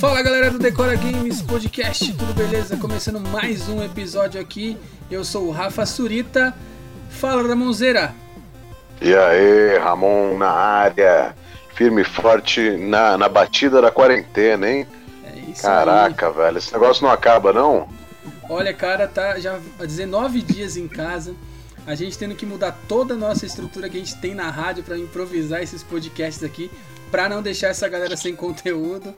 Fala galera do Decora Games Podcast, tudo beleza? Começando mais um episódio aqui. Eu sou o Rafa Surita. Fala Ramonzeira. E aí, Ramon na área, firme e forte na, na batida da quarentena, hein? É isso Caraca, aí. velho, esse negócio não acaba, não? Olha, cara, tá já há 19 dias em casa. A gente tendo que mudar toda a nossa estrutura que a gente tem na rádio para improvisar esses podcasts aqui, para não deixar essa galera sem conteúdo.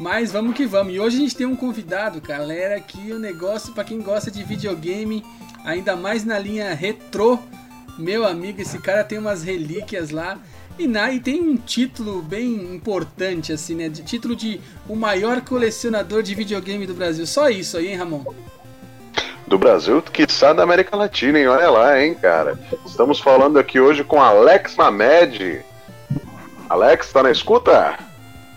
Mas vamos que vamos. E hoje a gente tem um convidado, galera, que o negócio para quem gosta de videogame, ainda mais na linha retrô, meu amigo, esse cara tem umas relíquias lá. E, na, e tem um título bem importante, assim, né? De título de o maior colecionador de videogame do Brasil. Só isso aí, hein, Ramon? Do Brasil, quiçá da América Latina, hein? Olha lá, hein, cara. Estamos falando aqui hoje com Alex Mamed. Alex, tá na escuta?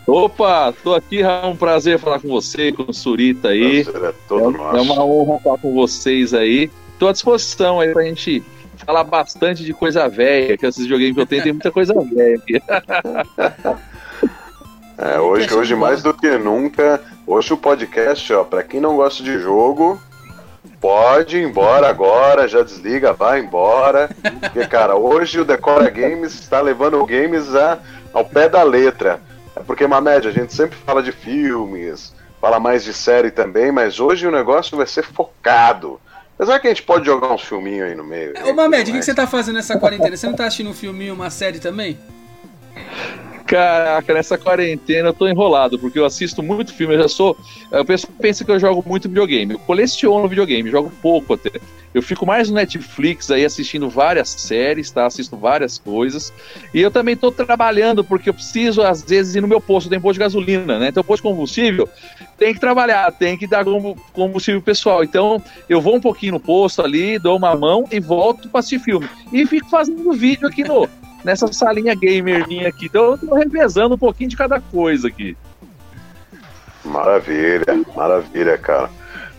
Opa, tô aqui, é um prazer falar com você, com o Surita aí. Prazer é todo é, nosso. é uma honra falar com vocês aí. Tô à disposição aí pra gente falar bastante de coisa velha, que esses joguinhos que eu tenho tem muita coisa velha aqui. É, hoje, hoje mais do que nunca, hoje o podcast, ó, pra quem não gosta de jogo, pode ir embora agora, já desliga, vai embora. Porque, cara, hoje o Decora Games está levando o games a, ao pé da letra. É porque, Mamed, a gente sempre fala de filmes, fala mais de série também, mas hoje o negócio vai ser focado. Apesar que a gente pode jogar uns filminhos aí no meio. Ô, Mamed, o que, que você tá fazendo nessa quarentena? Você não tá assistindo um filminho, uma série também? Caraca, nessa quarentena eu tô enrolado, porque eu assisto muito filme, eu já sou. Eu penso, pensa que eu jogo muito videogame. Eu coleciono videogame, jogo pouco até. Eu fico mais no Netflix aí assistindo várias séries, tá? Assisto várias coisas. E eu também tô trabalhando, porque eu preciso, às vezes, ir no meu posto, tem posto de gasolina, né? Então, posto de combustível, tem que trabalhar, tem que dar combustível pessoal. Então, eu vou um pouquinho no posto ali, dou uma mão e volto pra assistir filme. E fico fazendo vídeo aqui no nessa salinha gamer minha aqui. Então eu tô revezando um pouquinho de cada coisa aqui. Maravilha, maravilha, cara.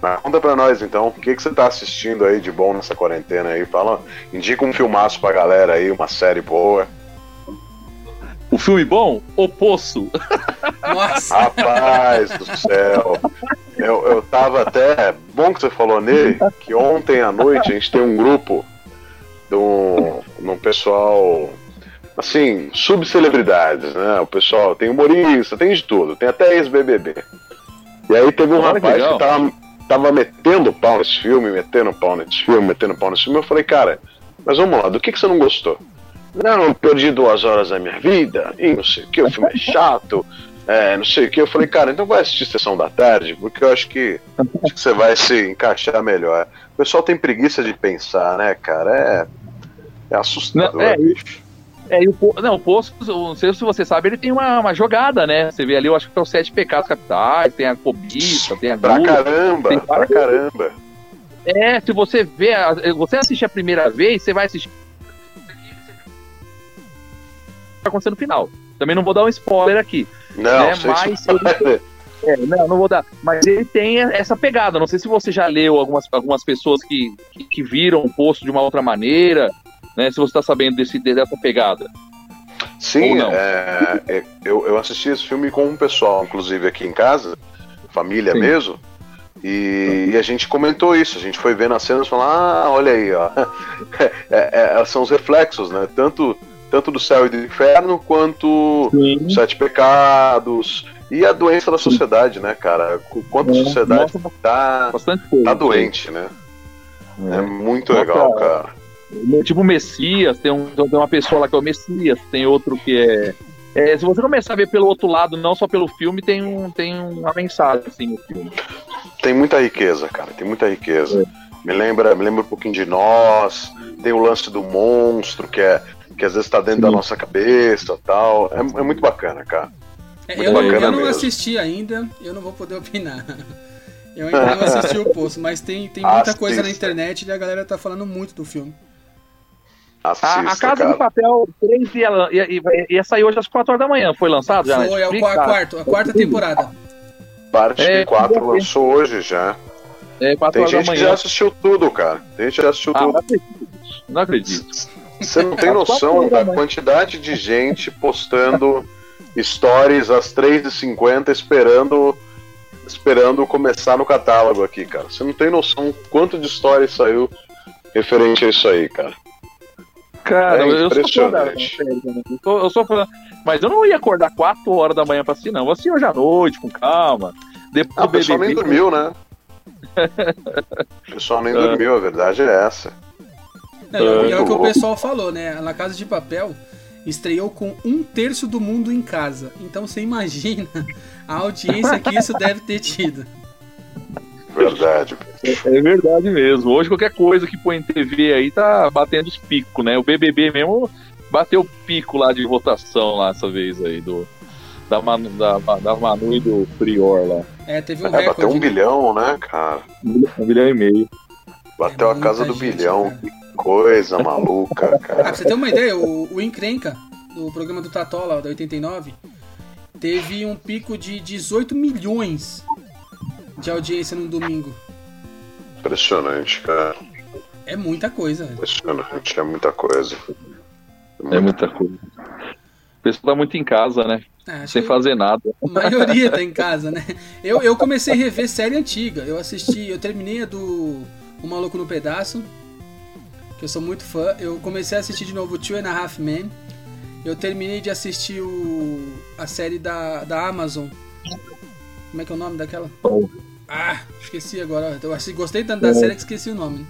Mas conta pra nós então, o que, que você tá assistindo aí de bom nessa quarentena aí? Fala, indica um filmaço pra galera aí, uma série boa. O filme bom? O Poço. Nossa! Rapaz do céu! Eu, eu tava até. Bom que você falou nele, que ontem à noite a gente tem um grupo de um, de um pessoal assim, subcelebridades, né? O pessoal tem humorista, tem de tudo, tem até ex-BBB. E aí teve um Olha, rapaz legal. que tava, tava metendo pau nesse filme, metendo pau nesse filme, metendo pau nesse filme. Eu falei, cara, mas vamos lá, do que, que você não gostou? Não, eu perdi duas horas da minha vida, e não sei o que, o filme é chato, é, não sei o que. Eu falei, cara, então vai assistir Sessão da Tarde, porque eu acho que, acho que você vai se encaixar melhor. O pessoal tem preguiça de pensar, né, cara? É, é assustador, Não, é, bicho. É, e o, não, o Poço, não sei se você sabe, ele tem uma, uma jogada, né? Você vê ali, eu acho que são sete pecados capitais, tem a cobiça, tem a Pra gula. caramba, tem pra caramba. É, se você vê, você assistir a primeira vez, você vai assistir. Vai acontecer no final. Também não vou dar um spoiler aqui. Não, né, mas. É, não, não vou dar. Mas ele tem essa pegada. Não sei se você já leu algumas, algumas pessoas que, que, que viram o posto de uma outra maneira, né? Se você está sabendo desse, dessa pegada. Sim, é, é, eu, eu assisti esse filme com um pessoal, inclusive aqui em casa, família Sim. mesmo, e, e a gente comentou isso, a gente foi vendo as cenas e falou, ah, olha aí, ó. É, é, são os reflexos, né? Tanto, tanto do céu e do inferno, quanto os sete pecados e a doença da sociedade, né, cara? Quanto a É, sociedade mostra tá, tá doente, né? É É. muito legal, cara. Tipo o Messias, tem, um, tem uma pessoa lá que é o Messias, tem outro que é. é, se você começar a ver pelo outro lado, não só pelo filme, tem, um, tem uma mensagem assim no filme. Tem muita riqueza, cara, tem muita riqueza. É. Me lembra, me lembra um pouquinho de nós, tem o lance do monstro, que é que às vezes tá dentro da Sim. nossa cabeça tal. É, é muito bacana, cara. É, Muito eu, não- bacana eu não mesmo. assisti ainda, eu não vou poder opinar. Eu ainda não assisti o Poço, mas tem, tem muita Assista. coisa na internet e a galera tá falando muito do filme. Assista, A, a Casa cara. do Papel 3 ia, ia, ia, ia sair hoje às 4 horas da manhã. Foi lançado já? na Foi, é o quarto, a quarta temporada. Parte É, 4 tudo bem. lançou hoje já. É, 4 Tem horas da gente que manhã. já assistiu tudo, cara. Tem gente que já assistiu Ah, não tudo. acredito. Não acredito. Você não tem noção da da quantidade de gente postando stories às 3h50 esperando esperando começar no catálogo aqui, cara. Você não tem noção quanto de stories saiu referente a isso aí, cara. Cara, É eu sou impressionante. fã da série também. Eu sou- eu sou fã, mas eu não ia acordar 4 horas da manhã pra assistir, não. Eu assisti hoje à noite, com calma. Depois Ah, o pessoal nem dormiu, né? O pessoal nem É. dormiu, a verdade é essa. Não, é, o- é o que o pessoal falou, né? A La Casa de Papel estreou com um terço do mundo em casa. Então você imagina a audiência que isso deve ter tido. Verdade. É verdade mesmo. Hoje qualquer coisa que põe em TV aí tá batendo os picos, né? O BBB mesmo bateu o pico lá de votação lá essa vez aí do da Manu, da, da Manu e do Prior lá. É, teve um É, bateu recorde. um bilhão, né, cara? Um bilhão e meio. Bateu É a casa do gente, bilhão. cara. Que coisa maluca, Ah, pra cara. você ter uma ideia, o, o Encrenca, do programa do Tatola, da 89, teve um pico de 18 milhões de audiência num domingo. Impressionante, cara. É muita coisa, velho. Impressionante, é muita coisa. É muita coisa. O pessoal tá muito em casa, né? É, acho Sem fazer nada. a maioria tá em casa, né? Eu, eu comecei a rever série antiga. Eu assisti, eu terminei a do O Maluco no Pedaço, que eu sou muito fã. Eu comecei a assistir de novo Two and a Half Men. Eu terminei de assistir o, a série da, da Amazon. Como é que é o nome daquela? Oh. Ah, esqueci agora. Eu gostei tanto da série que esqueci o nome.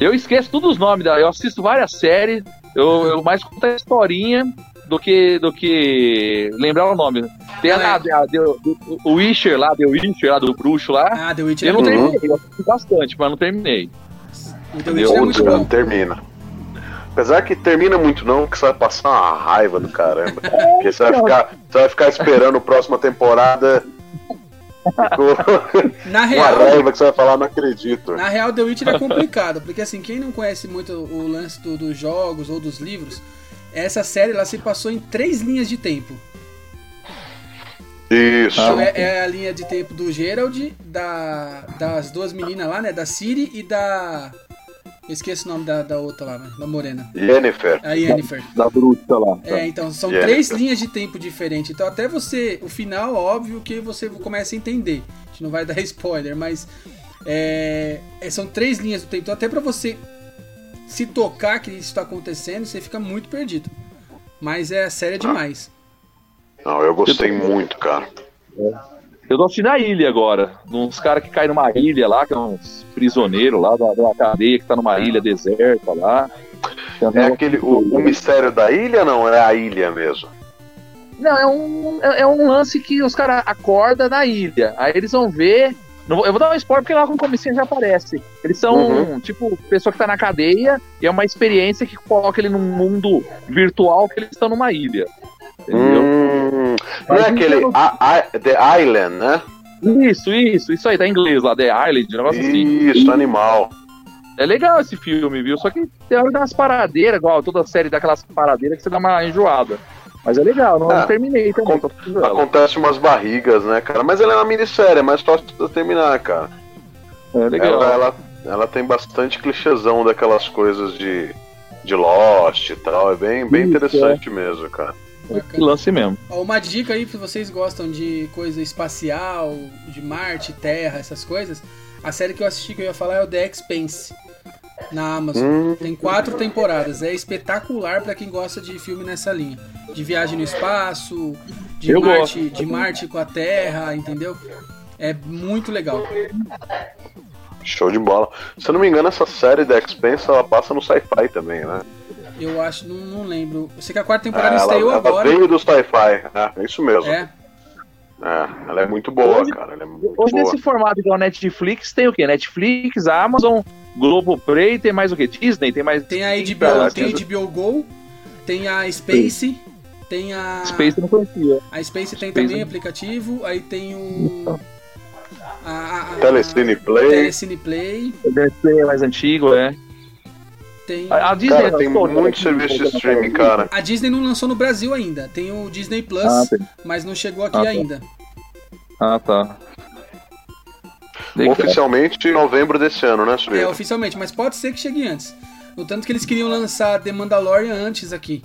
Eu esqueço todos os nomes, da- eu assisto várias séries, eu, eu mais conto a historinha do que, do que lembrar o nome. Tem a, É. a, a- o Witcher lá, The Witcher lá, do bruxo lá. Ah, The Witcher Eu não é terminei, eu assisti bastante, mas não terminei. O The Witcher é muito bom. termina. Apesar que termina muito não, que você vai passar uma raiva do caramba. Porque você vai ficar, você vai ficar esperando a próxima temporada Na uma real, raiva que você vai falar, não acredito. Na real, The Witcher é complicado, porque assim, quem não conhece muito o lance do- dos jogos ou dos livros, essa série ela se passou em três linhas de tempo. Isso. Então é, é a linha de tempo do Gerald, da, das duas meninas lá, né? Da Ciri e da. Esqueço o nome da, da outra lá, né, da Morena. Yennefer. A Yennefer. Da bruxa lá. É, então, são Yeah. três linhas de tempo diferentes. Então, até você, o final, óbvio que você começa a entender. A gente não vai dar spoiler, mas é, é, são três linhas do tempo. Então, até pra você se tocar que isso tá acontecendo, você fica muito perdido. Mas é sério demais. Não, eu gostei muito, cara. Eu tô assistindo a ilha agora. Uns caras que caem numa ilha lá, que é uns prisioneiros lá, da, da cadeia que tá numa ilha deserta lá. É aquele. O, o mistério da ilha não? É a ilha mesmo. Não, é um, é é um lance que os caras acordam na ilha. Aí eles vão ver. Não eu vou dar um spoiler porque lá com o comecinho já aparece. Eles são, Uhum. tipo, pessoa que tá na cadeia e é uma experiência que coloca ele num mundo virtual que eles estão numa ilha. Entendeu? Hum, não é aquele. então- A- a- The Island, né? Isso, isso, isso aí, tá em inglês lá, The Island, um negócio assim. Isso, animal. É legal esse filme, viu? Só que tem hora das paradeiras, igual toda série daquelas paradeiras que você dá uma enjoada. Mas é legal, não, Ah, terminei também. acon-. Acontece umas barrigas, né, cara? Mas ela é uma minissérie, é mais fácil de terminar, cara. É legal. Ela, ela, ela tem bastante clichêzão daquelas coisas de, de Lost e tal. É bem, bem Isso, interessante mesmo, cara. Que Bacana. lance mesmo. Ó, uma dica aí, se vocês gostam de coisa espacial, de Marte, Terra, essas coisas, a série que eu assisti que eu ia falar é o The Expanse, na Amazon. Hum, Tem quatro temporadas. É espetacular pra quem gosta de filme nessa linha. De viagem no espaço, de Eu Marte, gosto. de Marte com a Terra, entendeu? É muito legal. show de bola. Se eu não me engano, essa série da Expense ela passa no sci-fi também, né? Eu acho, não, não lembro. Eu sei que a quarta temporada É, ela, estreou ela agora. veio do sci-fi, é, é isso mesmo. É, É, ela é muito boa, Hoje- cara. Ela é muito Hoje, boa. nesse formato igual Netflix, tem o quê? Netflix, Amazon, Globoplay, tem mais o quê? Disney, tem mais. tem a Tem HBO, pra- tem a HBO Go, tem a Space, tem a. Space não conhecia. A Space tem Space. também aplicativo, aí tem o. A, a, a, Telecine Play. Telecine Play, Deve ser mais antigo, é. Tem. A, a Disney Cara, tem lançou, né, muito serviço de streaming, cara. A Disney não lançou no Brasil ainda. Tem o Disney Plus, Ah, tem. mas não chegou aqui Ah, tá. ainda. Ah, tá. Legal. Oficialmente em novembro desse ano, né, É, Suíra? oficialmente, mas pode ser que chegue antes. No tanto que eles queriam lançar The Mandalorian antes aqui.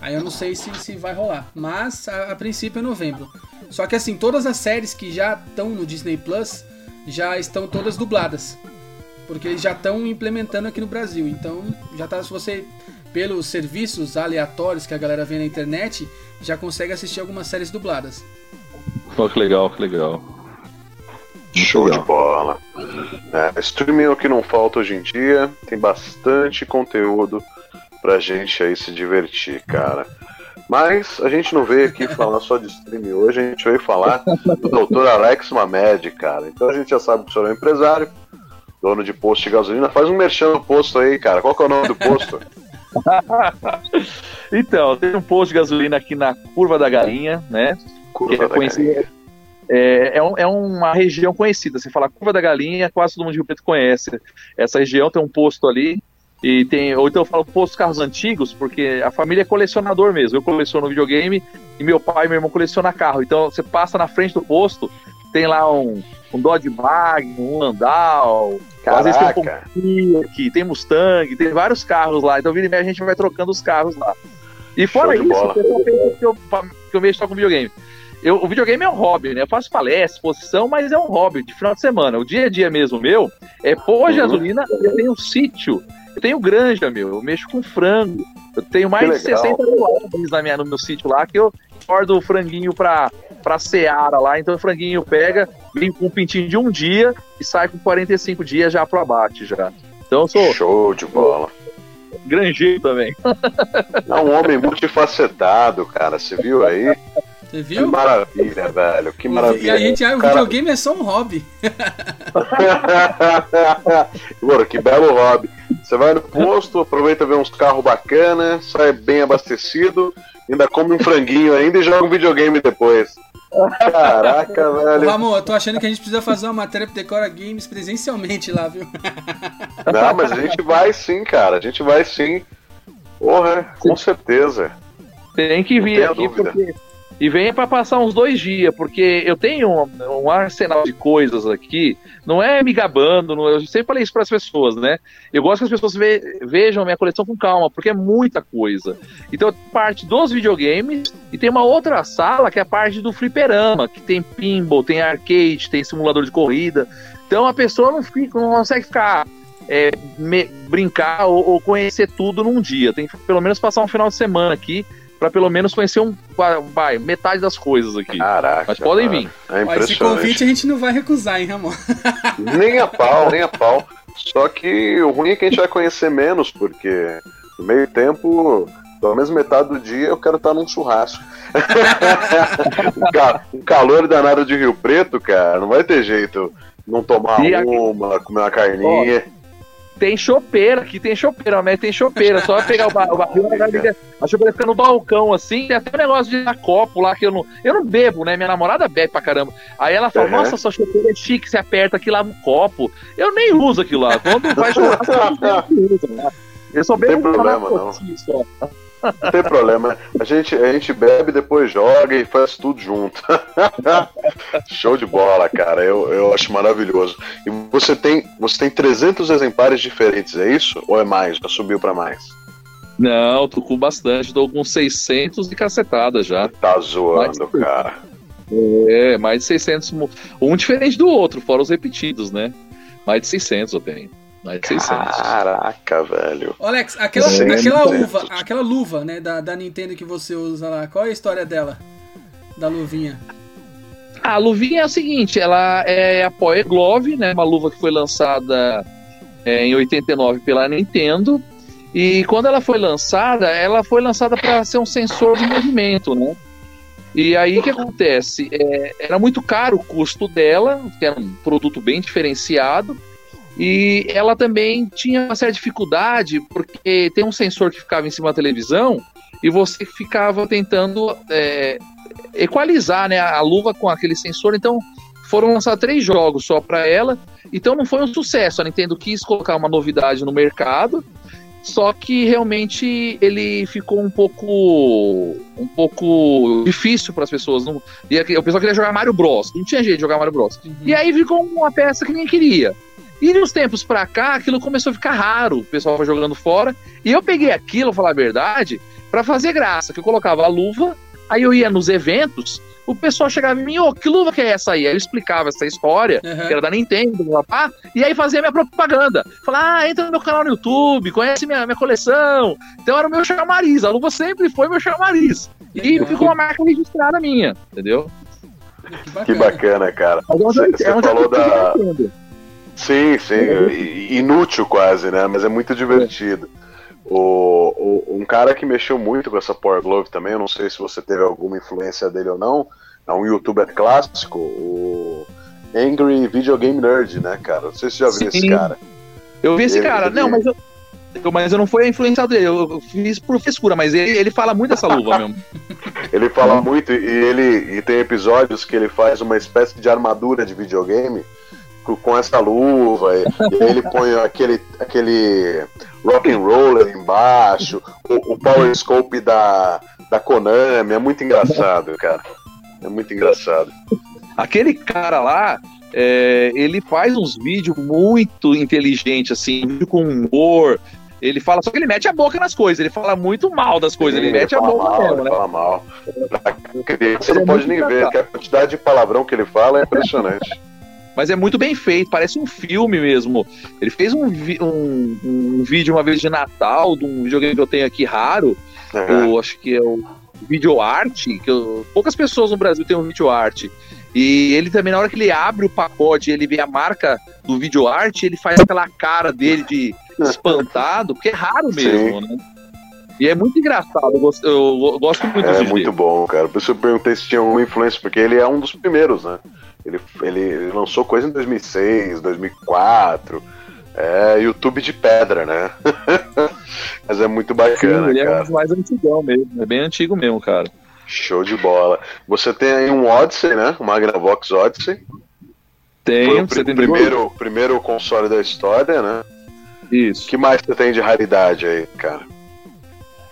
Aí eu não sei se, se vai rolar. Mas a, a princípio é novembro. Só que assim, todas as séries que já estão no Disney Plus já estão todas dubladas. Porque eles já estão implementando aqui no Brasil. Então, já tá. Se você, pelos serviços aleatórios que a galera vê na internet, já consegue assistir algumas séries dubladas. Oh, que legal, que legal. Show de bola. É, streaming é o que não falta hoje em dia. Tem bastante conteúdo pra gente aí se divertir, cara. Mas a gente não veio aqui falar só de streaming hoje, a gente veio falar do Dr. Alex Mamed, cara. Então a gente já sabe que o senhor é um empresário, dono de posto de gasolina. Faz um merchan no posto aí, cara. Qual que é o nome do posto? então, tem um posto de gasolina aqui na Curva da Galinha, né? Curva que é da conhecido, Galinha. é, é, um- é uma região conhecida. Você fala Curva da Galinha, quase todo mundo de Rio Preto conhece. Essa região tem um posto ali. E tem, ou então eu falo posto carros antigos, porque a família é colecionador mesmo. Eu coleciono videogame e meu pai e meu irmão colecionam carro. Então você passa na frente do posto, tem lá um, um Dodge Magnum, um Landau, às vezes tem um Caraca. aqui, tem Mustang, tem vários carros lá. Então, vira e meia, a gente vai trocando os carros lá. E fora isso, bola. o pessoal pensa que eu, que eu mexo só com videogame. Eu, o videogame é um hobby, né? Eu faço palestra, exposição, mas é um hobby de final de semana. O dia a dia mesmo meu é pôr Uhum. gasolina eu tenho um sítio. Eu tenho granja, meu. Eu mexo com frango. Eu tenho mais de legal. 60 mil árvores na minha, no meu sítio lá que eu cordo o franguinho pra, pra seara lá. Então o franguinho pega, vem com um pintinho de um dia e sai com 45 dias já pro abate já. Então eu sou Show de bola. granjeiro também. É um homem multifacetado, cara. Você viu aí? Você Que viu? maravilha, velho. Que maravilha. E a gente, ah, o Cara- videogame é só um hobby. Mano, que belo hobby. Você vai no posto, aproveita ver uns carros bacanas, sai bem abastecido, ainda come um franguinho ainda e joga um videogame depois. Caraca, velho. Ramon, eu tô achando que a gente precisa fazer uma matéria pro Decora Games presencialmente lá, viu? Não, mas a gente vai sim, cara. A gente vai sim. Porra, com certeza. Tem que vir aqui dúvida. porque. E venha pra passar uns dois dias, porque eu tenho um, um arsenal de coisas aqui. Não é me gabando, não- eu sempre falei isso para as pessoas, né? Eu gosto que as pessoas ve- vejam minha coleção com calma, porque é muita coisa. Então, parte dos videogames e tem uma outra sala que é a parte do fliperama, que tem pinball, tem arcade, tem simulador de corrida. Então a pessoa não, fica, não consegue ficar é, me- brincar ou, ou conhecer tudo num dia. Tem que pelo menos passar um final de semana aqui para pelo menos conhecer um, vai, metade das coisas aqui. Caraca. Mas podem mano. vir. É Ó, esse convite a gente não vai recusar, hein, Ramon? Nem a pau, nem a pau. Só que o ruim é que a gente vai conhecer menos, porque no meio tempo, pelo menos metade do dia, eu quero estar num churrasco. um, ca- um calor danado de Rio Preto, cara, não vai ter jeito não tomar E aqui- uma, comer uma carninha. Tem chopeira, aqui tem chopeira, mas tem chopeira. Só pegar o, ba o barril, a chopeira fica no balcão, assim. Tem até um negócio de dar copo lá que eu não. Eu não bebo, né? Minha namorada bebe pra caramba. Aí ela fala: Uhum. Nossa, sua chopeira é chique, você aperta aqui lá no copo. Eu nem uso aquilo lá. Quando vai eu uso, né? Eu só Não tem bebo problema, não. só. Não tem problema. A gente, a gente bebe, depois joga e faz tudo junto. Show de bola, cara. Eu, eu acho maravilhoso. E você tem, você tem 300 exemplares diferentes, é isso? Ou é mais? Já subiu pra mais? Não, tô com bastante. Tô com 600 de cacetada já. Tá zoando, Mas- cara. É, mais de 600. mo- Um diferente do outro, fora os repetidos, né? Mais de 600 eu tenho. Mais de 600. Caraca, velho. Ô, Alex, aquela, aquela sim. uva, aquela luva, né, da, da Nintendo que você usa lá, qual é a história dela? Da luvinha. A luvinha é o seguinte, ela é a Power Glove, né? Uma luva que foi lançada é, em 89 pela Nintendo. E quando ela foi lançada, ela foi lançada para ser um sensor de movimento, né? E aí o que acontece? É, era muito caro o custo dela, que era um produto bem diferenciado. E ela também tinha uma certa dificuldade, porque tem um sensor que ficava em cima da televisão e você ficava tentando é, equalizar né, a luva com aquele sensor. Então foram lançar três jogos só para ela. Então não foi um sucesso. A Nintendo quis colocar uma novidade no mercado. Só que realmente ele ficou um pouco um pouco difícil para as pessoas. Não, e o pessoal queria jogar Mario Bros. Não tinha jeito de jogar Mario Bros. E aí ficou uma peça que ninguém queria. E de uns tempos pra cá, aquilo começou a ficar raro. O pessoal foi jogando fora. E eu peguei aquilo, vou falar a verdade, para fazer graça, que eu colocava a luva, aí eu ia nos eventos, o pessoal chegava em mim, ô, oh, que luva que é essa aí? Aí eu explicava essa história, uhum. que era da Nintendo, papá, e aí fazia minha propaganda. Falava, ah, entra no meu canal no YouTube, conhece minha, minha coleção. Então era o meu chamariz, a luva sempre foi meu chamariz. E uhum. ficou uma marca registrada minha, entendeu? Que bacana, que bacana cara. Você, você é falou da... Sim, sim, é. inútil quase, né? Mas é muito divertido. O, o, um cara que mexeu muito com essa Power Glove também, eu não sei se você teve alguma influência dele ou não, é um youtuber clássico, o Angry Video Game Nerd, né, cara? Não sei se você já viu Sim. esse cara. Eu vi esse ele, cara, ele... não, mas eu, mas eu não fui influenciado dele, eu fiz por frescura, mas ele, ele fala muito dessa luva mesmo. ele fala muito e ele e tem episódios que ele faz uma espécie de armadura de videogame com essa luva, e, e ele põe aquele, aquele rock and roller embaixo, o, o power scope da, da Konami, é muito engraçado, cara. É muito engraçado. Aquele cara lá, é, ele faz uns vídeos muito inteligentes, assim, com humor. Ele fala, só que ele mete a boca nas coisas, ele fala muito mal das coisas, Sim, ele mete ele a boca mal, mesmo, né? Fala mal. Você não pode nem ver, que a quantidade de palavrão que ele fala é impressionante mas é muito bem feito, parece um filme mesmo. Ele fez um, um, um vídeo uma vez de Natal, de um videogame que eu tenho aqui raro, uhum. o, acho que é o Video Art, que eu, poucas pessoas no Brasil têm um Video Art. E ele também, na hora que ele abre o pacote ele vê a marca do Video Art, ele faz aquela cara dele de espantado, porque é raro mesmo, Sim. né? E é muito engraçado, eu gosto, eu gosto muito É muito dele. bom, cara. Por isso eu perguntei se tinha alguma influência, porque ele é um dos primeiros, né? Ele, ele lançou coisa em 2006, 2004. É YouTube de pedra, né? Mas é muito bacana. Sim, ele cara. é mais antigão mesmo, é bem antigo mesmo, cara. Show de bola. Você tem aí um Odyssey, né? Um Magnavox Odyssey. Tem, Foi o pr primeiro, primeiro console da história, né? Isso. O que mais você tem de raridade aí, cara?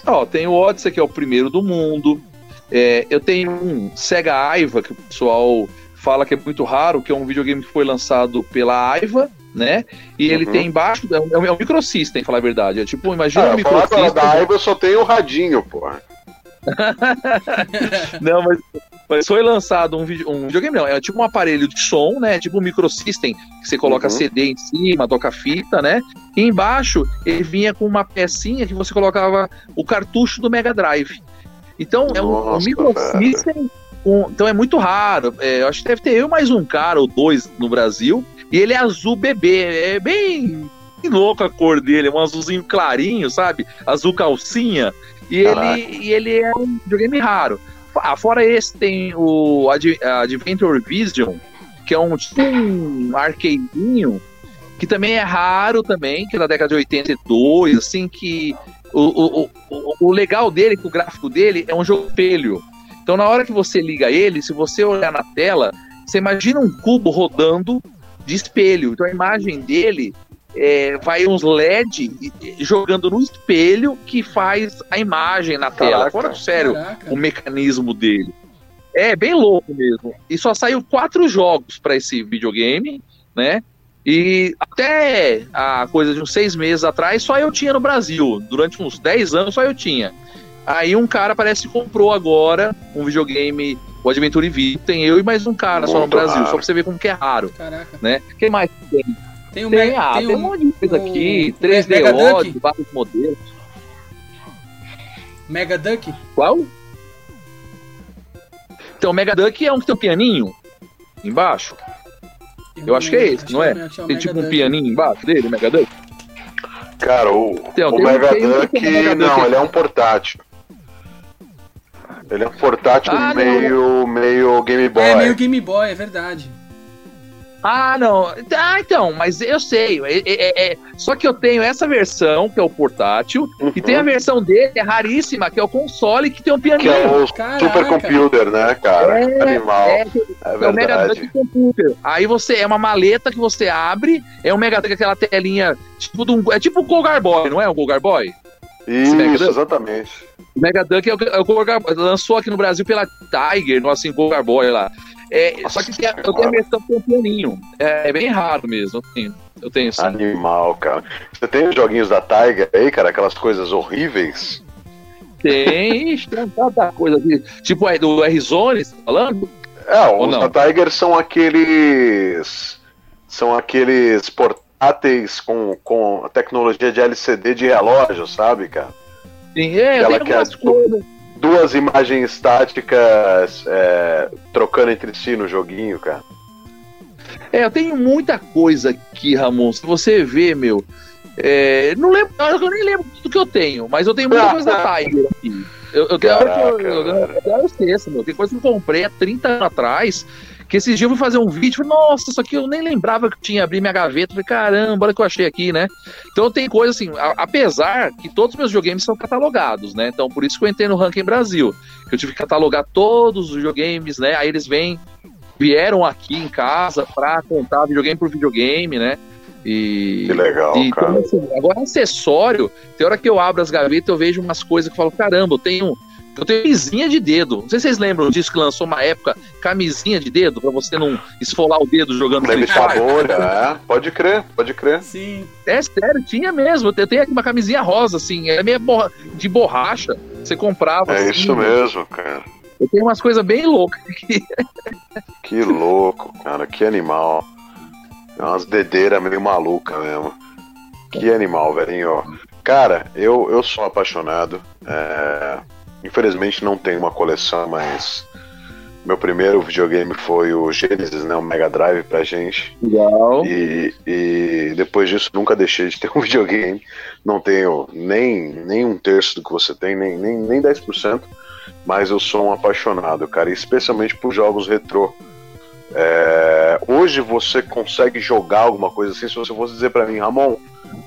Ó, tem o Odyssey, que é o primeiro do mundo. É, eu tenho um Sega Aiva, que o pessoal fala que é muito raro, que é um videogame que foi lançado pela Aiva, né? E uhum. ele tem embaixo, é um, é um microsystem, falar a verdade. É tipo, imagina ah, um microsystem. Da Aiva eu só tenho o radinho, porra. não, mas, mas, foi lançado um, vídeo, um videogame, não, é tipo um aparelho de som, né? Tipo um microsystem que você coloca uhum. CD em cima, toca fita, né? E embaixo ele vinha com uma pecinha que você colocava o cartucho do Mega Drive. Então Nossa, é um, um microsystem então é muito raro. É, eu acho que deve ter eu mais um cara ou dois no Brasil. E ele é azul bebê. É bem louco a cor dele. É um azulzinho clarinho, sabe? Azul calcinha. E ele, e ele é um videogame raro. Ah, fora esse, tem o Ad Adventure Vision, que é um tipo um arcadezinho, que também é raro também, que é da década de 82, assim, que o, o, o, o legal dele, que o gráfico dele é um jogo espelho. Então, na hora que você liga ele, se você olhar na tela, você imagina um cubo rodando de espelho. Então, a imagem dele é, vai uns LED jogando no espelho que faz a imagem na Caraca, tela. Fora sério Caraca. o mecanismo dele. É bem louco mesmo. E só saiu quatro jogos para esse videogame, né? E até a coisa de uns seis meses atrás, só eu tinha no Brasil. Durante uns dez anos, só eu tinha. Aí um cara parece que comprou agora um videogame, o Adventure V. Tem eu e mais um cara Muito só no Brasil, raro. só pra você ver como que é raro. Caraca. Né? Quem mais tem? Tem, um tem, ah, tem, tem um, monte de coisa um, aqui, 3D Odd, vários modelos. Mega Duck? Qual? Então, o Mega Duck é um que tem um pianinho embaixo. Eu, eu acho que é esse, não é? é tem tipo um pianinho embaixo dele, Mega Duck? Cara, o, então, o Mega Duck, não, ele é um portátil. Ele é um portátil ah, meio, meio Game Boy. É, meio Game Boy, é verdade. Ah, não. Ah, então, mas eu sei. É, é, é, Só que eu tenho essa versão, que é o portátil, uhum. e tem a versão dele, é raríssima, que é o console, que tem um pianinho. Que é o Caraca. supercomputer, né, cara? É, Animal. É, é, é o Mega Drive Computer. Aí você, é uma maleta que você abre, é um Mega Drive, aquela telinha, tipo, um, é tipo o Golgar Boy, não é o Golgar Boy? Isso, exatamente. O Mega Duck é o, é o lançou aqui no Brasil pela Tiger, no assim, Golgar Boy lá. É, só que tem a, eu tenho a versão com pianinho. É, é, bem raro mesmo. Eu tenho, eu tenho sim. Animal, cara. Você tem os joguinhos da Tiger aí, cara? Aquelas coisas horríveis? Tem, tem tanta coisa aqui. Tipo é do R-Zone, você tá falando? É, os da Tiger são aqueles. São aqueles portáteis com, com tecnologia de LCD de relógio, sabe, cara? Sim, é, Aquela que é, tipo, duas imagens estáticas é, trocando entre si no joguinho, cara. É, eu tenho muita coisa aqui, Ramon. Se você vê, meu. É, não lembro, eu nem lembro tudo que eu tenho, mas eu tenho muita ah, coisa da Tiger aqui. Eu, eu tenho Caraca, eu, eu, eu, eu esqueço, meu. Tem coisa que eu comprei há 30 anos atrás. Que esses dias eu fui fazer um vídeo, falei, nossa, isso aqui eu nem lembrava que tinha abrir minha gaveta. Falei, caramba, olha o que eu achei aqui, né? Então tem coisa assim, a, apesar que todos os meus videogames são catalogados, né? Então por isso que eu entrei no Ranking Brasil. Que eu tive que catalogar todos os videogames, né? Aí eles vêm, vieram aqui em casa pra contar videogame por videogame, né? E, que legal, e, cara. Assim, agora, acessório, tem hora que eu abro as gavetas, eu vejo umas coisas que eu falo, caramba, eu tenho. Eu tenho camisinha de dedo. Não sei se vocês lembram disso que lançou uma época, camisinha de dedo, pra você não esfolar o dedo jogando Free Fire. é, pode crer, pode crer. Sim. É sério, tinha mesmo. Eu tenho aqui uma camisinha rosa, assim, é meio de borracha. Você comprava. É assim, isso mesmo, cara. Eu tenho umas coisas bem loucas aqui. Que louco, cara, que animal. É umas dedeiras meio maluca mesmo. Que animal, velhinho. Cara, eu, eu sou apaixonado. É... Infelizmente não tenho uma coleção, mas meu primeiro videogame foi o Genesis, né? O Mega Drive pra gente. Legal. E, e depois disso nunca deixei de ter um videogame. Não tenho nem, nem um terço do que você tem, nem, nem, nem 10%. Mas eu sou um apaixonado, cara, especialmente por jogos retrô. É, hoje você consegue jogar alguma coisa assim? Se você fosse dizer para mim, Ramon,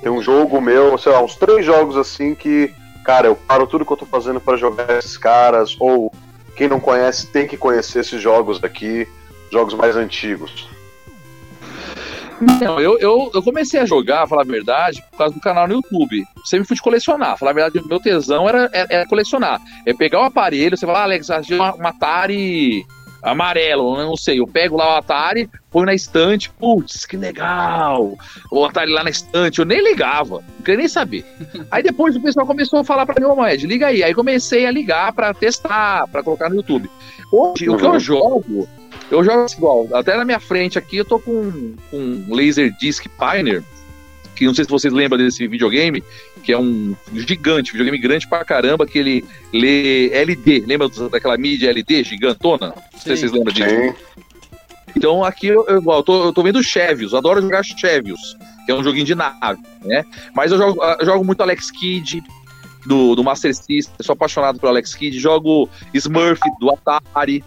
tem um jogo meu, sei lá, uns três jogos assim que, cara, eu paro tudo que eu tô fazendo para jogar esses caras, ou quem não conhece tem que conhecer esses jogos aqui, jogos mais antigos. Não, eu, eu, eu comecei a jogar, falar a verdade, por causa do canal no YouTube. Sempre fui de colecionar. Falar a verdade, o meu tesão era, era, era colecionar. É pegar o aparelho, você fala, ah, Alex, uma, uma Atari amarelo, não sei. Eu pego lá o Atari, põe na estante, putz, que legal. O Atari lá na estante, eu nem ligava, não queria nem saber. Aí depois o pessoal começou a falar para mim, ô oh, Ed, liga aí. Aí comecei a ligar para testar, para colocar no YouTube. Hoje, uhum. o que eu uhum. jogo, eu jogo igual. Até na minha frente aqui eu tô com, com um Laserdisc Pioneer, que não sei se vocês lembram desse videogame, que é um gigante, videogame grande pra caramba, que ele lê LD. Lembra daquela mídia LD gigantona? Não sei se vocês lembram disso. Sim. Então aqui eu, eu, eu, tô, eu tô vendo Chevios, adoro jogar Chevios, que é um joguinho de nave, né? Mas eu jogo, eu jogo muito Alex Kidd do, do Master System, sou apaixonado por Alex Kidd, jogo Smurf do Atari,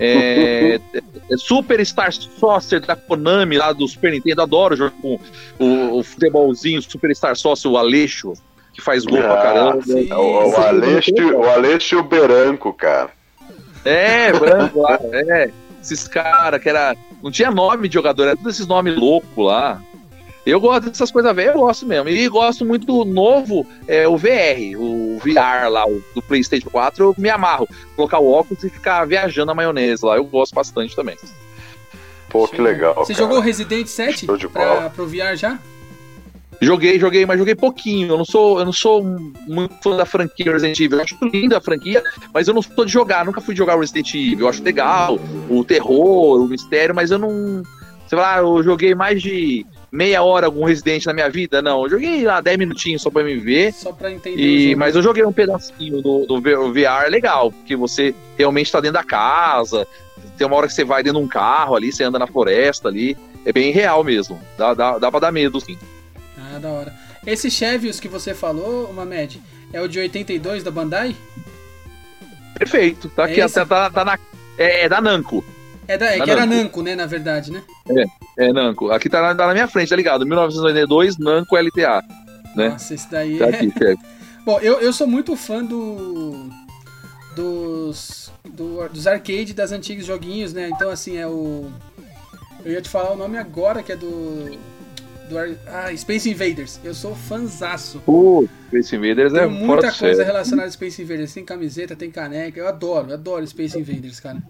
é, é, Superstar Soccer da Konami, lá do Super Nintendo, adoro jogar com o, o futebolzinho Superstar Soccer, o Aleixo, que faz gol ah, pra caramba. Sim, o, o, Aleixo, o Aleixo Beranco, cara. É, branco lá, é. Esses caras que era. Não tinha nome de jogador, era todos esses nomes loucos lá. Eu gosto dessas coisas velhas, eu gosto mesmo. E gosto muito do novo, é, o VR, o VR lá, o, do PlayStation 4, eu me amarro. Colocar o óculos e ficar viajando na maionese lá, eu gosto bastante também. Pô, que legal. Você cara. jogou Resident 7 pra, pro VR já? Joguei, joguei, mas joguei pouquinho. Eu não sou, eu não sou muito fã da franquia Resident Evil. Eu acho linda a franquia, mas eu não sou de jogar. Nunca fui jogar Resident Evil. Eu acho legal o terror, o mistério, mas eu não. Sei lá, eu joguei mais de meia hora algum Resident na minha vida, não. Eu joguei lá 10 minutinhos só pra me ver. Só pra entender. E, mas eu joguei um pedacinho do, do VR legal, porque você realmente tá dentro da casa. Tem uma hora que você vai dentro de um carro ali, você anda na floresta ali. É bem real mesmo. Dá, dá, dá pra dar medo, sim. Ah, da hora. Esse Chevios que você falou, Mamed, é o de 82 da Bandai? Perfeito. Tá é aqui, até tá, tá na. É, é da Namco. É, da, é que era Namco, né, na verdade, né? É, é Namco. Aqui tá na, tá na minha frente, tá ligado? 1982, Namco LTA. Né? Nossa, esse daí tá é... Aqui. Bom, eu, eu sou muito fã do... Dos... Do, dos arcade das antigos joguinhos, né? Então, assim, é o... Eu ia te falar o nome agora, que é do... do ah, Space Invaders. Eu sou fanzaço. Uh, Space Invaders tem é muita coisa relacionada a Space Invaders. Tem camiseta, tem caneca. Eu adoro, eu adoro Space Invaders, cara.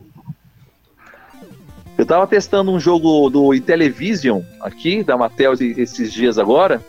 Eu tava testando um jogo do Intellivision aqui, da Mattel, esses dias agora.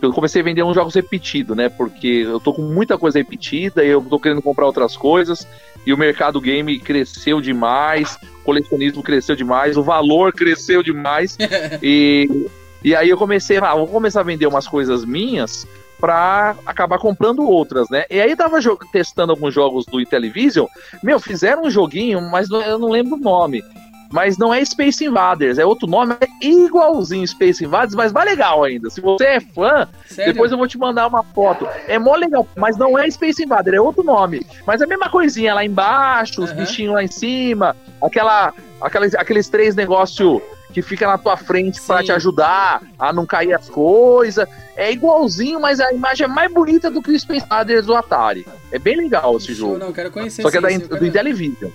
eu comecei a vender uns jogos repetidos, né? Porque eu tô com muita coisa repetida e eu tô querendo comprar outras coisas. E o mercado game cresceu demais, o colecionismo cresceu demais, o valor cresceu demais. e, e aí eu comecei, ah, vou começar a vender umas coisas minhas para acabar comprando outras, né? E aí tava testando alguns jogos do Intellivision. Meu, fizeram um joguinho, mas eu não lembro o nome mas não é Space Invaders, é outro nome, é igualzinho Space Invaders, mas mais legal ainda. Se você é fã, Sério? depois eu vou te mandar uma foto. É mó legal, mas não é Space Invaders, é outro nome. Mas é a mesma coisinha lá embaixo, os uhum. bichinhos lá em cima, aquela, aqueles, aqueles três negócios que fica na tua frente para te ajudar a não cair as coisas. É igualzinho, mas a imagem é mais bonita do que o Space Invaders do Atari. É bem legal esse jogo. Não, quero conhecer Só que é da, do quero... Intellivision.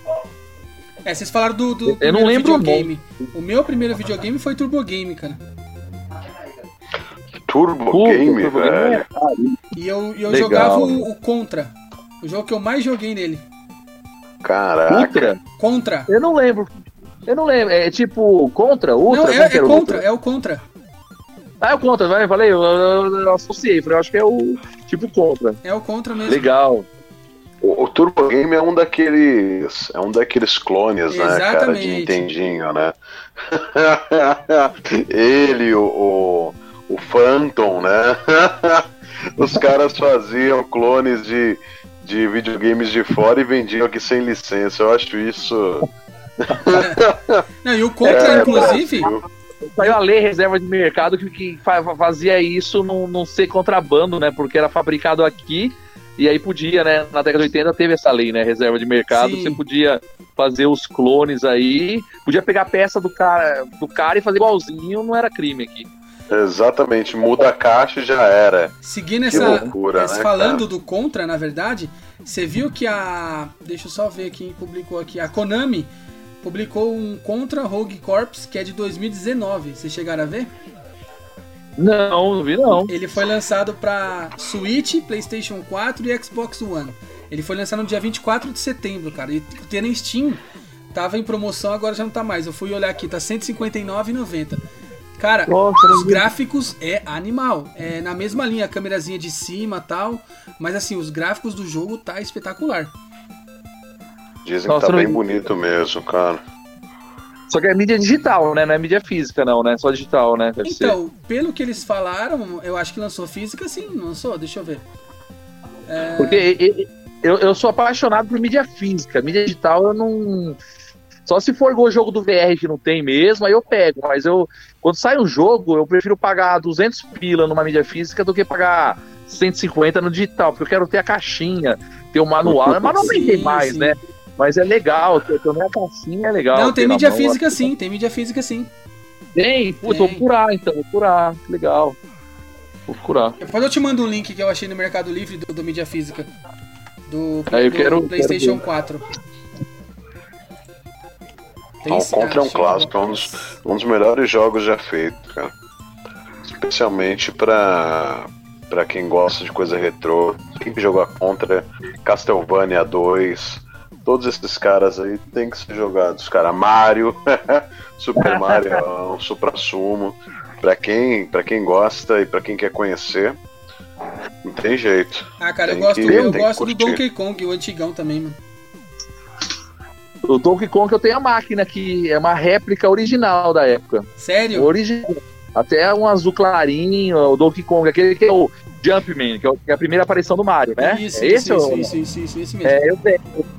É, vocês falaram do, do eu não lembro videogame. O, o meu primeiro videogame foi Turbo Game, cara. Turbo, Turbo Game, Turbo velho. Game. E eu, eu jogava o, o, Contra. O jogo que eu mais joguei nele. Caraca. Ultra? Contra. Eu não lembro. Eu não lembro. É tipo Contra? Ultra? Não, é, é Contra, é o Contra. Ah, é o Contra, vai, falei, eu, eu, eu associei, eu acho que é o tipo Contra. É o Contra mesmo. Legal. O, o Turbo Game é um daqueles. É um daqueles clones, Exatamente. né, cara, de Nintendinho, né? Ele, o, o, o Phantom, né? Os caras faziam clones de, de videogames de fora e vendiam aqui sem licença. Eu acho isso. Não, e o Contra, é, inclusive. Saiu a lei reserva de mercado que, que fazia isso não, não ser contrabando, né? Porque era fabricado aqui e aí podia, né? Na década de 80 teve essa lei, né? Reserva de mercado, Sim. você podia fazer os clones aí, podia pegar a peça do cara, do cara e fazer igualzinho, não era crime aqui. Exatamente, muda a caixa e já era. Seguindo essa, loucura, essa né, falando cara? do Contra, na verdade, você viu que a, deixa eu só ver quem publicou aqui, a Konami publicou um Contra Rogue Corps que é de 2019. Vocês chegaram a ver? Não, não vi não. Ele foi lançado para Switch, PlayStation 4 e Xbox One. Ele foi lançado no dia 24 de setembro, cara. E tendo Steam, tava em promoção, agora já não tá mais. Eu fui olhar aqui, tá R$ 159,90. Cara, Nossa, os gráficos é animal. É na mesma linha, a câmerazinha de cima tal. Mas assim, os gráficos do jogo tá espetacular. Dizem Nossa, que tá bem bonito mesmo, cara. Só que é mídia digital, né? Não é mídia física, não, né? Só digital, né? Deve então, ser. pelo que eles falaram, eu acho que lançou física, sim, lançou, deixa eu ver. É... Porque eu, eu sou apaixonado por mídia física. Mídia digital eu não. Só se for o jogo do VR que não tem mesmo, aí eu pego. Mas eu, quando sai um jogo, eu prefiro pagar 200 pila numa mídia física do que pagar 150 no digital, porque eu quero ter a caixinha, ter o manual. Mas não tem mais, sim. né? Mas é legal, ter a caixinha é legal. Não, tem mídia física sim, tem mídia física sim. Tem? Putz, vou curar então, vou curar, legal. Vou curar. Depois eu te mando um link que eu achei no Mercado Livre do, do mídia física. Do, do quero, PlayStation quero 4. Tem o Contra é um clássico, é um dos, um dos melhores jogos já feitos, cara. Especialmente pra, pra quem gosta de coisa retrô. Quem jogou Contra Castlevania 2, todos esses caras aí tem que ser jogados, cara. Mario, Super Mario é um supra-sumo. Pra quem, pra quem gosta e pra quem quer conhecer, não tem jeito. Ah, cara, tem eu gosto, que, eu gosto do Donkey Kong, o antigão também, mano. O Donkey Kong eu tenho a máquina que é uma réplica original da época. Sério? Original. Até um azul clarinho, o Donkey Kong, aquele que é o Jumpman, que é a primeira aparição do Mario, né? Isso, é esse isso, isso, isso, isso, isso, mesmo. É, eu,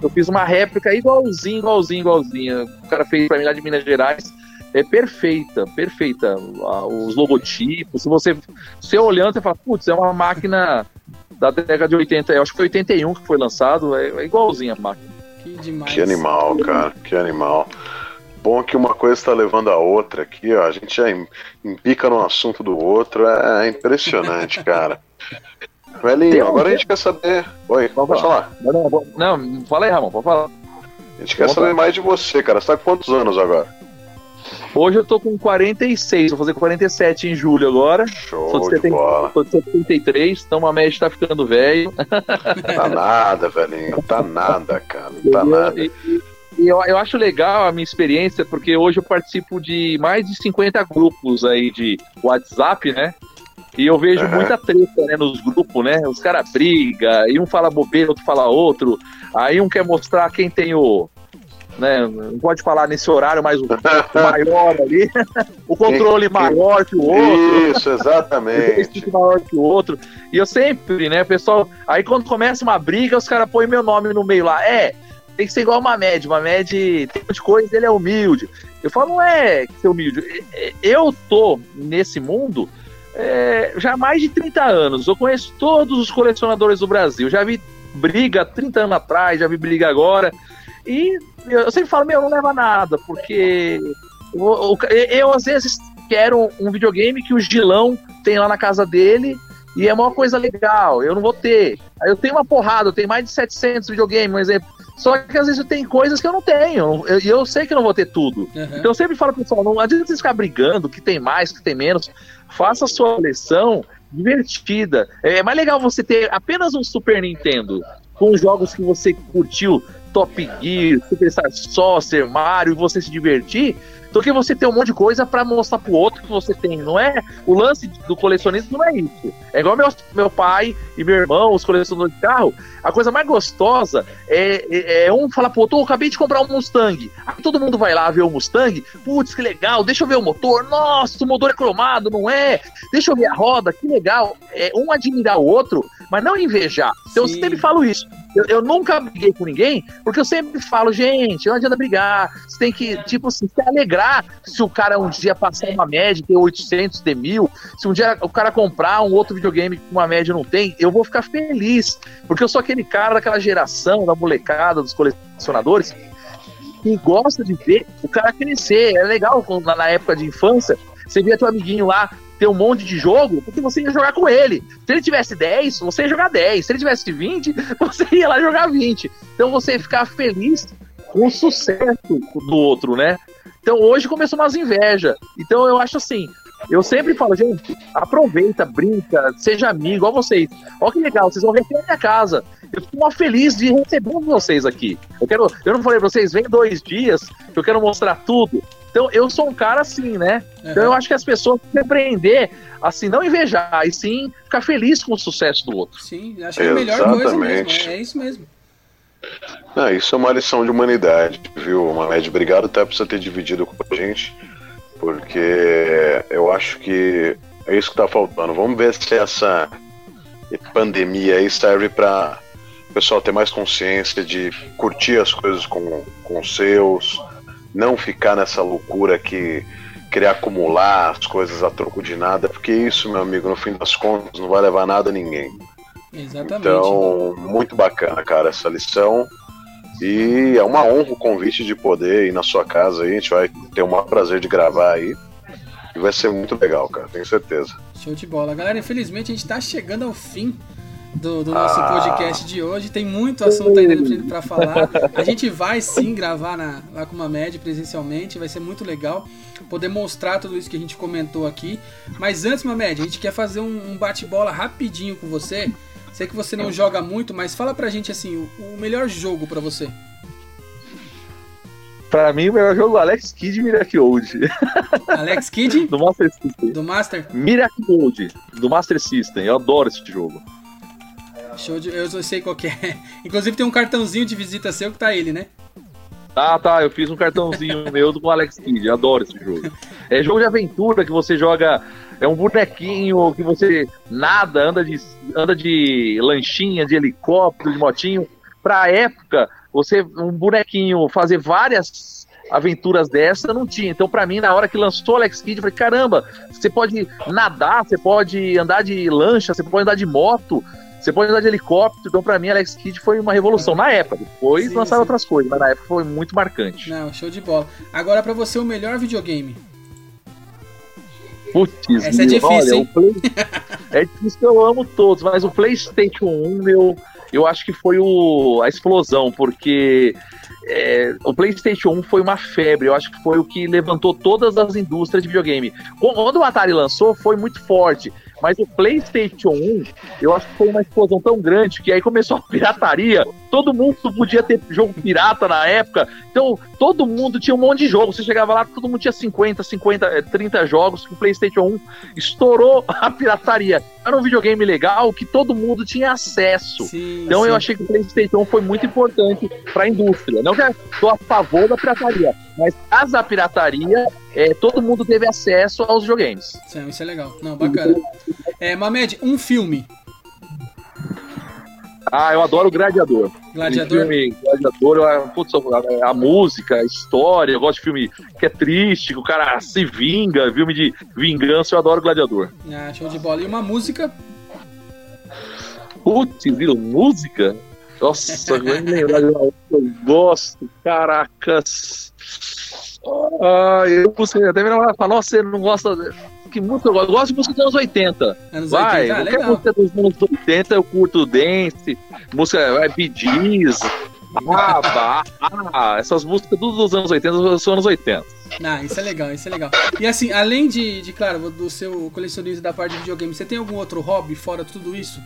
eu, fiz uma réplica igualzinho, igualzinho, igualzinho. O cara fez pra mim lá de Minas Gerais. É perfeita, perfeita. Os logotipos, se você, você olhando, você fala, putz, é uma máquina da década de 80, eu acho que foi 81 que foi lançado, é, é igualzinho a máquina. Que demais. Que animal, cara, que animal bom que uma coisa está levando a outra aqui, ó. A gente já empica no assunto do outro. É, é impressionante, cara. Velhinho, agora a gente quer saber. Oi, pode falar. Não, não, não, fala aí, Ramon, pode falar. A gente quer saber mais de você, cara. Você tá com quantos anos agora? Hoje eu tô com 46, vou fazer 47 em julho agora. Show sou de, 70, de bola. Sou de 73, então uma média tá ficando velho. Tá nada, velhinho. Tá nada, cara. Tá nada. E, e eu, eu acho legal a minha experiência, porque hoje eu participo de mais de 50 grupos aí de WhatsApp, né? E eu vejo uhum. muita treta né, nos grupos, né? Os caras brigam, e um fala bobeira, outro fala outro. Aí um quer mostrar quem tem o. Né, não pode falar nesse horário, mas o, o maior ali, o controle maior que o outro. Isso, exatamente. O maior que o outro. E eu sempre, né, pessoal. Aí quando começa uma briga, os caras põem meu nome no meio lá. É, tem que ser igual uma média. Uma média tem de coisa, ele é humilde. Eu falo, não é ser humilde. Eu tô nesse mundo é, já há mais de 30 anos. Eu conheço todos os colecionadores do Brasil. Já vi briga 30 anos atrás, já vi briga agora. E eu sempre falo, meu, não leva nada, porque eu, eu, eu às vezes quero um videogame que o Gilão tem lá na casa dele e é uma coisa legal, eu não vou ter. Eu tenho uma porrada, eu tenho mais de 700 videogames, um exemplo. Só que às vezes tenho coisas que eu não tenho. E eu, eu, sei que eu não vou ter tudo. Uhum. Então eu sempre falo pro pessoal, não adianta ficar brigando, que tem mais, que tem menos. Faça a sua coleção divertida. É mais legal você ter apenas um Super Nintendo com jogos que você curtiu, Top Gear, Superstar Soccer, Mario, e você se divertir, do que você ter um monte de coisa para mostrar pro outro que você tem. Não é o lance do colecionismo não é isso. É igual meu, meu pai e meu irmão, os colecionadores de carro. A coisa mais gostosa é, é, é um falar pro outro, oh, acabei de comprar um Mustang. Aí todo mundo vai lá ver o Mustang. Putz, que legal. Deixa eu ver o motor. Nossa, o motor é cromado, não é? Deixa eu ver a roda, que legal. É um admirar o outro, mas não invejar. Então Sim. eu sempre falo isso. Eu, eu, nunca briguei com ninguém, porque eu sempre falo, gente, não adianta brigar. Você tem que, tipo assim, se alegrar se o cara um dia passar uma média, ter 800, ter mil. Se um dia o cara comprar um outro videogame que uma média não tem, eu vou ficar feliz. Porque eu sou aquele cara daquela geração, da molecada, dos colecionadores, que gosta de ver o cara crescer. É legal na época de infância, você via teu amiguinho lá ter um monte de jogo, porque você ia jogar com ele. Se ele tivesse 10, você ia jogar 10. Se ele tivesse 20, você ia lá jogar 20. Então você ia ficar feliz com o sucesso do outro, né? Então hoje começou umas inveja. Então eu acho assim, eu sempre falo, gente, aproveita, brinca, seja amigo, igual vocês. Olha que legal, vocês vão ver aqui na minha casa. Eu fico feliz de receber vocês aqui. Eu quero, eu não falei pra vocês, vem dois dias, eu quero mostrar tudo. Então eu sou um cara assim, né? Então eu acho que as pessoas têm que aprender, assim, não invejar, e sim ficar feliz com o sucesso do outro. Sim, acho que é a melhor coisa mesmo. É isso mesmo. Ah, isso é uma lição de humanidade, viu, Mamed? Obrigado até por você ter dividido com a gente, porque eu acho que é isso que tá faltando. Vamos ver se essa pandemia aí serve para o pessoal ter mais consciência de curtir as coisas com, com seus, não ficar nessa loucura que querer acumular as coisas a troco de nada, porque isso, meu amigo, no fim das contas, não vai levar nada a ninguém. Exatamente. Então, muito bacana, cara, essa lição. E é uma honra o convite de poder ir na sua casa aí. A gente vai ter o maior prazer de gravar aí. E vai ser muito legal, cara, tenho certeza. Show de bola. Galera, infelizmente a gente está chegando ao fim do, do nosso ah. podcast de hoje. Tem muito assunto ainda para falar. A gente vai sim gravar na, lá com uma média presencialmente, vai ser muito legal poder mostrar tudo isso que a gente comentou aqui. Mas antes, Mamed, a gente quer fazer um, um bate-bola rapidinho com você. Sei que você não joga muito, mas fala pra gente assim, o, o melhor jogo para você. Pra mim, o melhor jogo é Alex Kidd e Miracle Old. Alex Kidd? do Master System. Do Master? Miracle do Master System. Eu adoro esse jogo. Show de... Eu sei qual é. Inclusive tem um cartãozinho de visita seu que tá ele, né? Ah, tá. Eu fiz um cartãozinho meu do Alex Kidd. Adoro esse jogo. É jogo de aventura que você joga. É um bonequinho que você nada, anda de, anda de lanchinha, de helicóptero, de motinho. Pra época, você, um bonequinho, fazer várias aventuras dessa não tinha. Então, para mim, na hora que lançou o Alex Kidd, eu falei: caramba, você pode nadar, você pode andar de lancha, você pode andar de moto. Você pode andar de helicóptero, então pra mim Alex Kidd foi uma revolução na época. Depois sim, lançaram sim. outras coisas, mas na época foi muito marcante. Não, show de bola. Agora pra você o melhor videogame. Putz, Essa é difícil, olha, hein? Play... é difícil que eu amo todos, mas o PlayStation 1, meu, eu acho que foi o... a explosão, porque é, o PlayStation 1 foi uma febre, eu acho que foi o que levantou todas as indústrias de videogame. Quando o Atari lançou, foi muito forte, Mas o PlayStation 1, eu acho que foi uma explosão tão grande que aí começou a pirataria. Todo mundo podia ter jogo pirata na época. Então, todo mundo tinha um monte de jogos. Você chegava lá, todo mundo tinha 50, 50, 30 jogos. O PlayStation 1 estourou a pirataria. Era um videogame legal que todo mundo tinha acesso. Sim, então, sim. eu achei que o PlayStation foi muito importante para a indústria. Não que eu estou a favor da pirataria, mas as da pirataria, é, todo mundo teve acesso aos videogames. Sim, isso é legal. Não, bacana. É, Mamed, um filme. Ah, eu adoro Gladiador. Gladiador? filme, Gladiador, eu, putz, a, a, música, a história, eu gosto de filme que é triste, que o cara se vinga, filme de vingança, eu adoro Gladiador. Ah, show de bola. E uma música? Putz, viu? Música? Nossa, eu gosto, caracas. Ah, eu até me falar, nossa, você não gosta que música eu gosto? Eu gosto de música dos anos 80. Anos Vai, 80, ah, qualquer legal. música dos anos 80 eu curto dance, música é, Bee Gees, ah, ah, essas músicas dos anos 80 são anos 80. Ah, isso é legal, isso é legal. E assim, além de, de claro, do seu colecionismo da parte de videogame, você tem algum outro hobby fora tudo isso?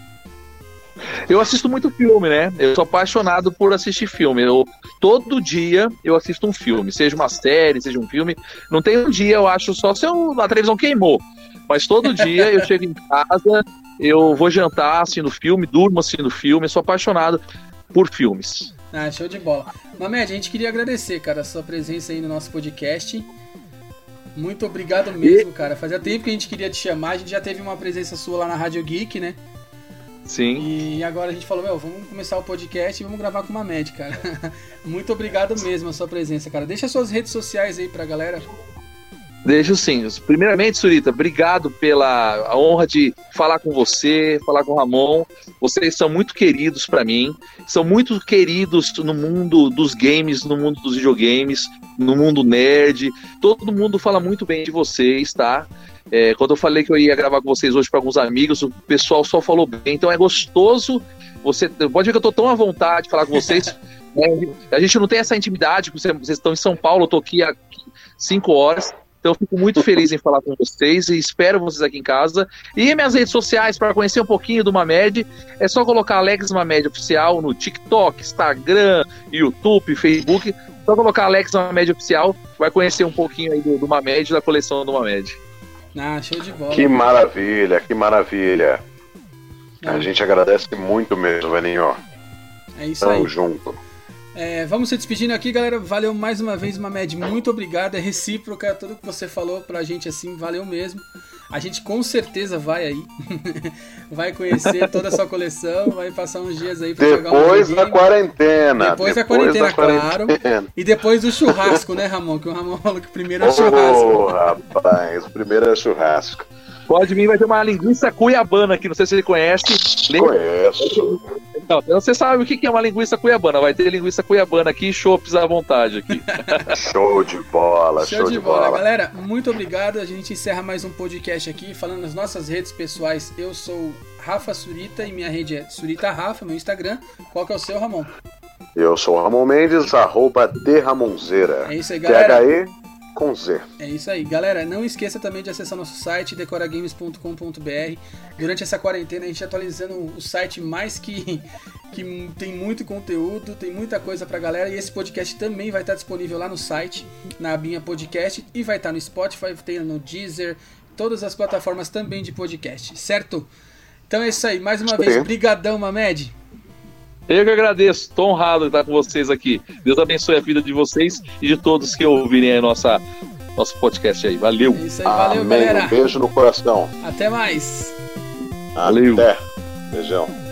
Eu assisto muito filme, né? Eu sou apaixonado por assistir filme. Eu, todo dia eu assisto um filme, seja uma série, seja um filme. Não tem um dia, eu acho, só se eu, a televisão queimou. Mas todo dia eu chego em casa, eu vou jantar assistindo filme, durmo assistindo filme. Eu sou apaixonado por filmes. Ah, show de bola. Mamed, a gente queria agradecer, cara, a sua presença aí no nosso podcast. Muito obrigado mesmo, e... cara. Fazia tempo que a gente queria te chamar. A gente já teve uma presença sua lá na Rádio Geek, né? Sim. E agora a gente falou, meu, vamos começar o podcast e vamos gravar com uma médica, cara. Muito obrigado mesmo a sua presença, cara. Deixa suas redes sociais aí pra galera. Deixo sim. Primeiramente, Surita, obrigado pela honra de falar com você, falar com o Ramon. Vocês são muito queridos para mim, são muito queridos no mundo dos games, no mundo dos videogames, no mundo nerd. Todo mundo fala muito bem de vocês, tá? É, quando eu falei que eu ia gravar com vocês hoje para alguns amigos, o pessoal só falou bem. Então é gostoso. Você pode ver que eu tô tão à vontade de falar com vocês. né? A gente não tem essa intimidade. Vocês estão em São Paulo, eu tô aqui há cinco horas. Então eu fico muito feliz em falar com vocês e espero vocês aqui em casa. E minhas redes sociais para conhecer um pouquinho do Mamed, é só colocar Alex Mamed Oficial no TikTok, Instagram, YouTube, Facebook. Só colocar Alex Mamed Oficial, vai conhecer um pouquinho aí do, do Mamed, da coleção do Mamed. Ah, show de bola. Que maravilha, que maravilha. A gente agradece muito mesmo, velhinho. É isso Tamo aí. Tamo junto. É, vamos se despedindo aqui, galera. Valeu mais uma vez, Mamed. Muito obrigado. É recíproca. Tudo que você falou pra gente assim, valeu mesmo. A gente com certeza vai aí. vai conhecer toda a sua coleção, vai passar uns dias aí pra depois jogar um Depois da quarentena. Depois, da quarentena, da claro. Quarentena. E depois do churrasco, né, Ramon? Que o Ramon falou que primeiro é churrasco. Oh, rapaz, o primeiro é churrasco. Pode vir, vai ter uma linguiça cuiabana aqui, não sei se você conhece. Conheço. Não, você sabe o que é uma linguiça cuiabana. Vai ter linguiça cuiabana aqui e chopps à vontade aqui. show de bola, show, show de, de bola. bola. Galera, muito obrigado. A gente encerra mais um podcast aqui falando nas nossas redes pessoais. Eu sou Rafa Surita e minha rede é Surita Rafa, meu Instagram. Qual que é o seu, Ramon? Eu sou o Ramon Mendes, arroba de Ramonzeira. É isso aí, galera. Com Z. É isso aí. Galera, não esqueça também de acessar nosso site, decoragames.com.br. Durante essa quarentena, a gente atualizando o site mais que, que tem muito conteúdo, tem muita coisa pra galera. E esse podcast também vai estar disponível lá no site, na abinha podcast, e vai estar no Spotify, tem no Deezer, todas as plataformas também de podcast, certo? Então é isso aí. Mais uma vez, brigadão, Mamed. Eu que agradeço, estou honrado de estar com vocês aqui. Deus abençoe a vida de vocês e de todos que ouvirem a nossa, nosso podcast aí. Valeu. É isso aí, valeu, Amém. galera. Um beijo no coração. Até mais. Valeu. Até. Beijão.